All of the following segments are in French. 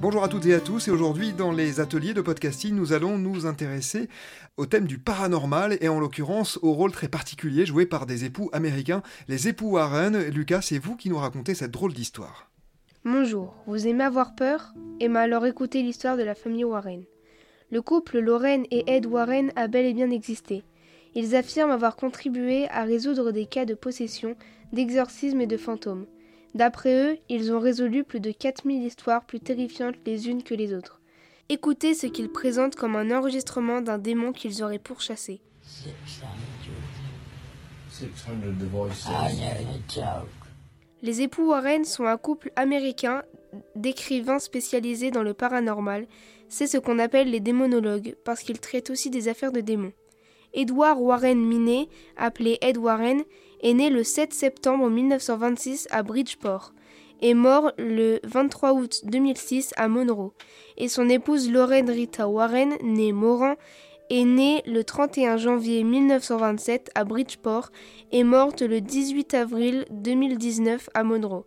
Bonjour à toutes et à tous, et aujourd'hui dans les ateliers de podcasting, nous allons nous intéresser au thème du paranormal et en l'occurrence au rôle très particulier joué par des époux américains, les époux Warren. Lucas, c'est vous qui nous racontez cette drôle d'histoire. Bonjour, vous aimez avoir peur? Bien alors écoutez l'histoire de la famille Warren. Le couple Lorraine et Ed Warren a bel et bien existé. Ils affirment avoir contribué à résoudre des cas de possession, d'exorcisme et de fantômes. D'après eux, ils ont résolu plus de 4000 histoires plus terrifiantes les unes que les autres. Écoutez ce qu'ils présentent comme un enregistrement d'un démon qu'ils auraient pourchassé. Les époux Warren sont un couple américain d'écrivains spécialisés dans le paranormal. C'est ce qu'on appelle les démonologues, parce qu'ils traitent aussi des affaires de démons. Edward Warren Minet, appelé Ed Warren, est né le 7 septembre 1926 à Bridgeport et mort le 23 août 2006 à Monroe. Et son épouse Lorraine Rita Warren, née Morin, est née le 31 janvier 1927 à Bridgeport et morte le 18 avril 2019 à Monroe.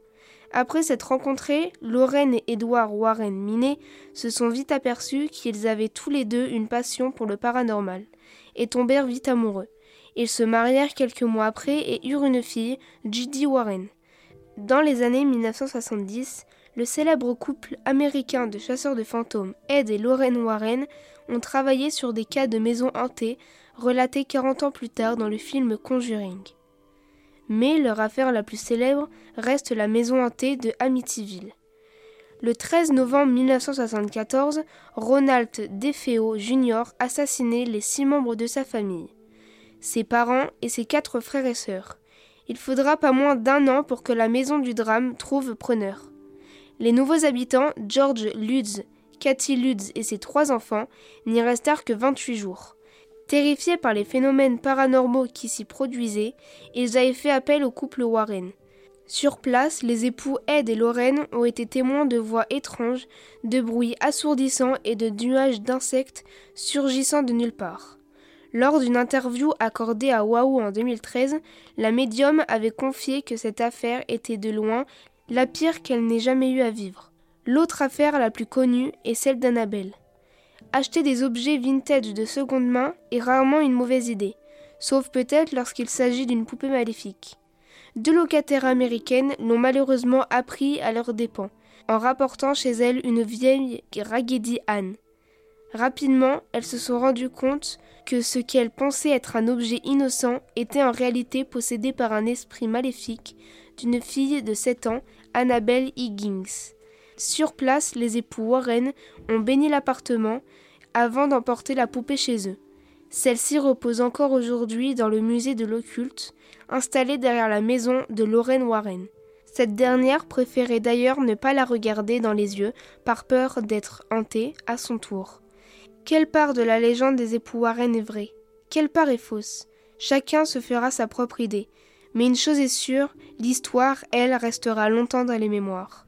Après s'être rencontrés, Lorraine et Edward Warren Minet se sont vite aperçus qu'ils avaient tous les deux une passion pour le paranormal et tombèrent vite amoureux. Ils se marièrent quelques mois après et eurent une fille, Judy Warren. Dans les années 1970, le célèbre couple américain de chasseurs de fantômes Ed et Lorraine Warren ont travaillé sur des cas de maisons hantées relatés 40 ans plus tard dans le film Conjuring. Mais leur affaire la plus célèbre reste la maison hantée de Amityville. Le 13 novembre 1974, Ronald DeFeo Jr. assassinait les six membres de sa famille ses parents et ses quatre frères et sœurs. Il faudra pas moins d'un an pour que la maison du drame trouve preneur. Les nouveaux habitants, George Lutz, Cathy Lutz et ses trois enfants, n'y restèrent que 28 jours. Terrifiés par les phénomènes paranormaux qui s'y produisaient, ils avaient fait appel au couple Warren. Sur place, les époux Ed et Lorraine ont été témoins de voix étranges, de bruits assourdissants et de nuages d'insectes surgissant de nulle part. Lors d'une interview accordée à Wahoo en 2013, la médium avait confié que cette affaire était de loin la pire qu'elle n'ait jamais eu à vivre. L'autre affaire la plus connue est celle d'Annabelle. Acheter des objets vintage de seconde main est rarement une mauvaise idée, sauf peut-être lorsqu'il s'agit d'une poupée maléfique. Deux locataires américaines l'ont malheureusement appris à leurs dépens, en rapportant chez elles une vieille Raggedy Anne. Rapidement, elles se sont rendues compte que ce qu'elles pensaient être un objet innocent était en réalité possédé par un esprit maléfique d'une fille de 7 ans, Annabelle Higgins. Sur place, les époux Warren ont béni l'appartement avant d'emporter la poupée chez eux. Celle-ci repose encore aujourd'hui dans le musée de l'occulte, installé derrière la maison de Lorraine Warren. Cette dernière préférait d'ailleurs ne pas la regarder dans les yeux par peur d'être hantée à son tour. Quelle part de la légende des époux Warren est vraie? Quelle part est fausse? Chacun se fera sa propre idée. Mais une chose est sûre, l'histoire, elle, restera longtemps dans les mémoires.